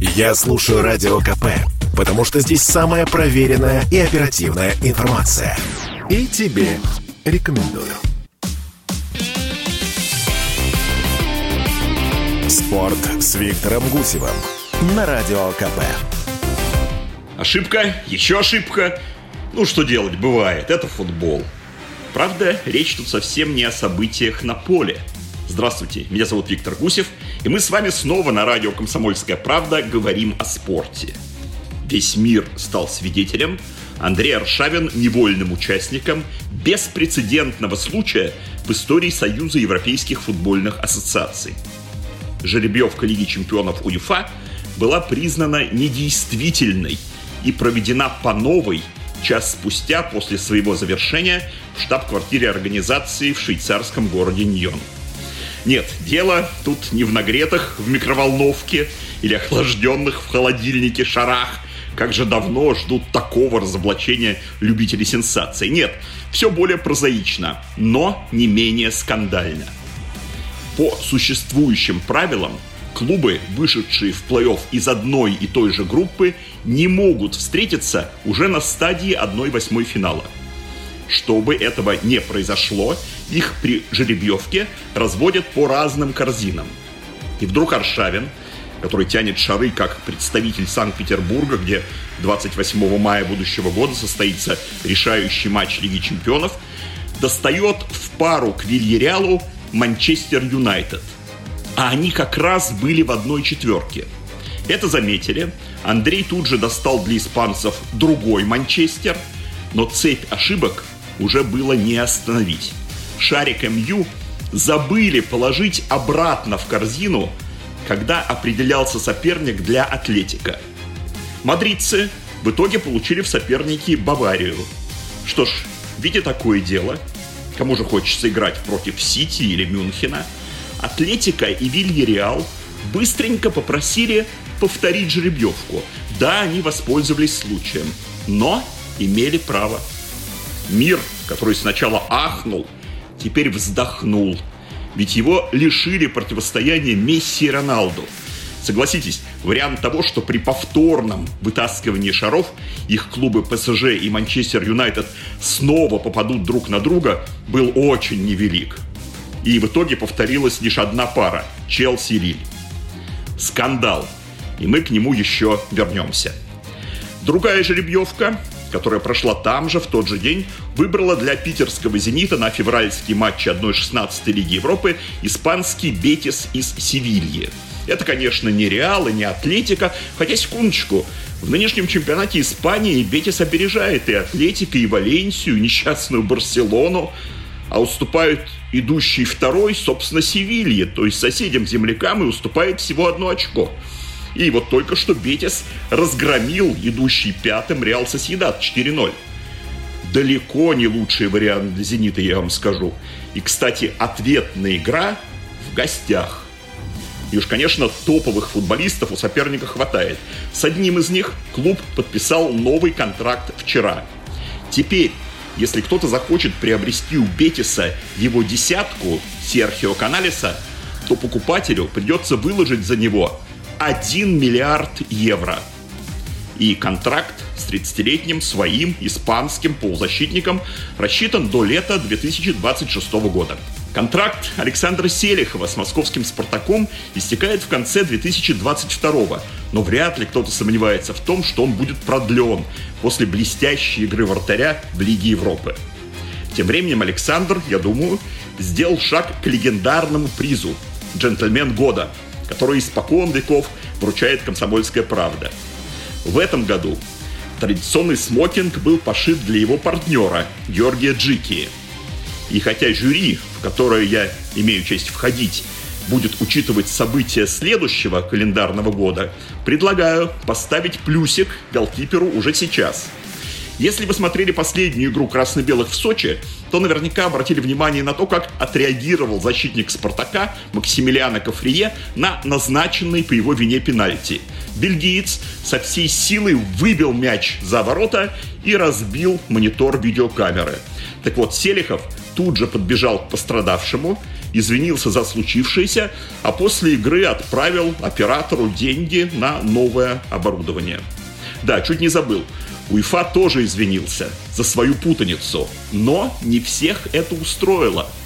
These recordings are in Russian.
Я слушаю Радио КП, потому что здесь самая проверенная и оперативная информация. И тебе рекомендую. Спорт с Виктором Гусевым на Радио КП. Ошибка, еще ошибка. Ну, что делать, бывает, это футбол. Правда, речь тут совсем не о событиях на поле. Здравствуйте, меня зовут Виктор Гусев, и мы с вами снова на радио «Комсомольская правда» говорим о спорте. Весь мир стал свидетелем, Андрей Аршавин – невольным участником беспрецедентного случая в истории Союза Европейских футбольных ассоциаций. Жеребьевка Лиги чемпионов УЕФА была признана недействительной и проведена по новой час спустя после своего завершения в штаб-квартире организации в швейцарском городе Ньон. Нет, дело тут не в нагретых в микроволновке или охлажденных в холодильнике шарах, как же давно ждут такого разоблачения любителей сенсаций. Нет, все более прозаично, но не менее скандально. По существующим правилам клубы, вышедшие в плей-офф из одной и той же группы, не могут встретиться уже на стадии 1-8 финала – чтобы этого не произошло, их при жеребьевке разводят по разным корзинам. И вдруг Аршавин, который тянет шары как представитель Санкт-Петербурга, где 28 мая будущего года состоится решающий матч Лиги Чемпионов, достает в пару к Вильяреалу Манчестер Юнайтед. А они как раз были в одной четверке. Это заметили. Андрей тут же достал для испанцев другой Манчестер, но цепь ошибок уже было не остановить. Шарик МЮ забыли положить обратно в корзину, когда определялся соперник для Атлетика. Мадридцы в итоге получили в соперники Баварию. Что ж, видя такое дело, кому же хочется играть против Сити или Мюнхена, Атлетика и Вильяреал быстренько попросили повторить жеребьевку. Да, они воспользовались случаем, но имели право. Мир, который сначала ахнул, теперь вздохнул. Ведь его лишили противостояния Месси и Роналду. Согласитесь, вариант того, что при повторном вытаскивании шаров их клубы ПСЖ и Манчестер Юнайтед снова попадут друг на друга, был очень невелик. И в итоге повторилась лишь одна пара – Челси и Лиль. Скандал. И мы к нему еще вернемся. Другая жеребьевка которая прошла там же, в тот же день, выбрала для питерского «Зенита» на февральский матч 1-16 Лиги Европы испанский «Бетис» из Севильи. Это, конечно, не Реал и не Атлетика, хотя, секундочку, в нынешнем чемпионате Испании Бетис опережает и Атлетика, и Валенсию, и несчастную Барселону, а уступают идущий второй, собственно, Севилье, то есть соседям-землякам и уступает всего одно очко – и вот только что Бетис разгромил идущий пятым Реал Соседат 4-0. Далеко не лучший вариант для «Зенита», я вам скажу. И, кстати, ответная игра в гостях. И уж, конечно, топовых футболистов у соперника хватает. С одним из них клуб подписал новый контракт вчера. Теперь, если кто-то захочет приобрести у Бетиса его десятку Серхио Каналиса, то покупателю придется выложить за него 1 миллиард евро. И контракт с 30-летним своим испанским полузащитником рассчитан до лета 2026 года. Контракт Александра Селихова с московским «Спартаком» истекает в конце 2022 но вряд ли кто-то сомневается в том, что он будет продлен после блестящей игры вратаря в Лиге Европы. Тем временем Александр, я думаю, сделал шаг к легендарному призу «Джентльмен года», который испокон веков вручает «Комсомольская правда». В этом году традиционный смокинг был пошит для его партнера Георгия Джики. И хотя жюри, в которое я имею честь входить, будет учитывать события следующего календарного года, предлагаю поставить плюсик голкиперу уже сейчас – если вы смотрели последнюю игру красно-белых в Сочи, то наверняка обратили внимание на то, как отреагировал защитник «Спартака» Максимилиана Кафрие на назначенный по его вине пенальти. Бельгиец со всей силой выбил мяч за ворота и разбил монитор видеокамеры. Так вот, Селихов тут же подбежал к пострадавшему извинился за случившееся, а после игры отправил оператору деньги на новое оборудование. Да, чуть не забыл. УЕФА тоже извинился за свою путаницу, но не всех это устроило –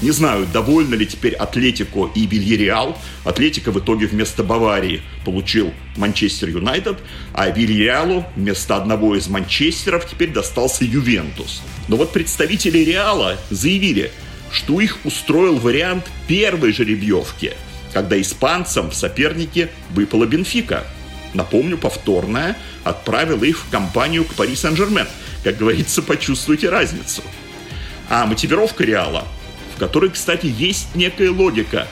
не знаю, довольны ли теперь Атлетико и Вильяреал. Атлетико в итоге вместо Баварии получил Манчестер Юнайтед, а Вильяреалу вместо одного из Манчестеров теперь достался Ювентус. Но вот представители Реала заявили, что их устроил вариант первой жеребьевки, когда испанцам в сопернике выпала Бенфика. Напомню, повторная отправила их в компанию к Пари Сен-Жермен. Как говорится, почувствуйте разницу. А мотивировка Реала – в которой, кстати, есть некая логика,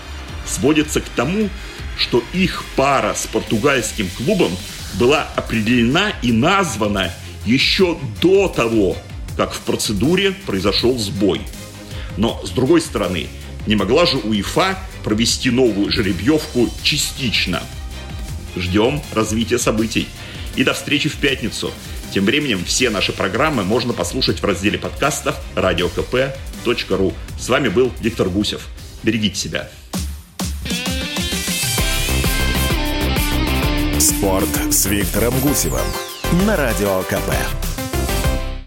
сводится к тому, что их пара с португальским клубом была определена и названа еще до того, как в процедуре произошел сбой. Но, с другой стороны, не могла же УЕФА провести новую жеребьевку частично. Ждем развития событий. И до встречи в пятницу. Тем временем все наши программы можно послушать в разделе подкастов радиокп.ру. С вами был Виктор Гусев. Берегите себя. Спорт с Виктором Гусевым на Радио КП.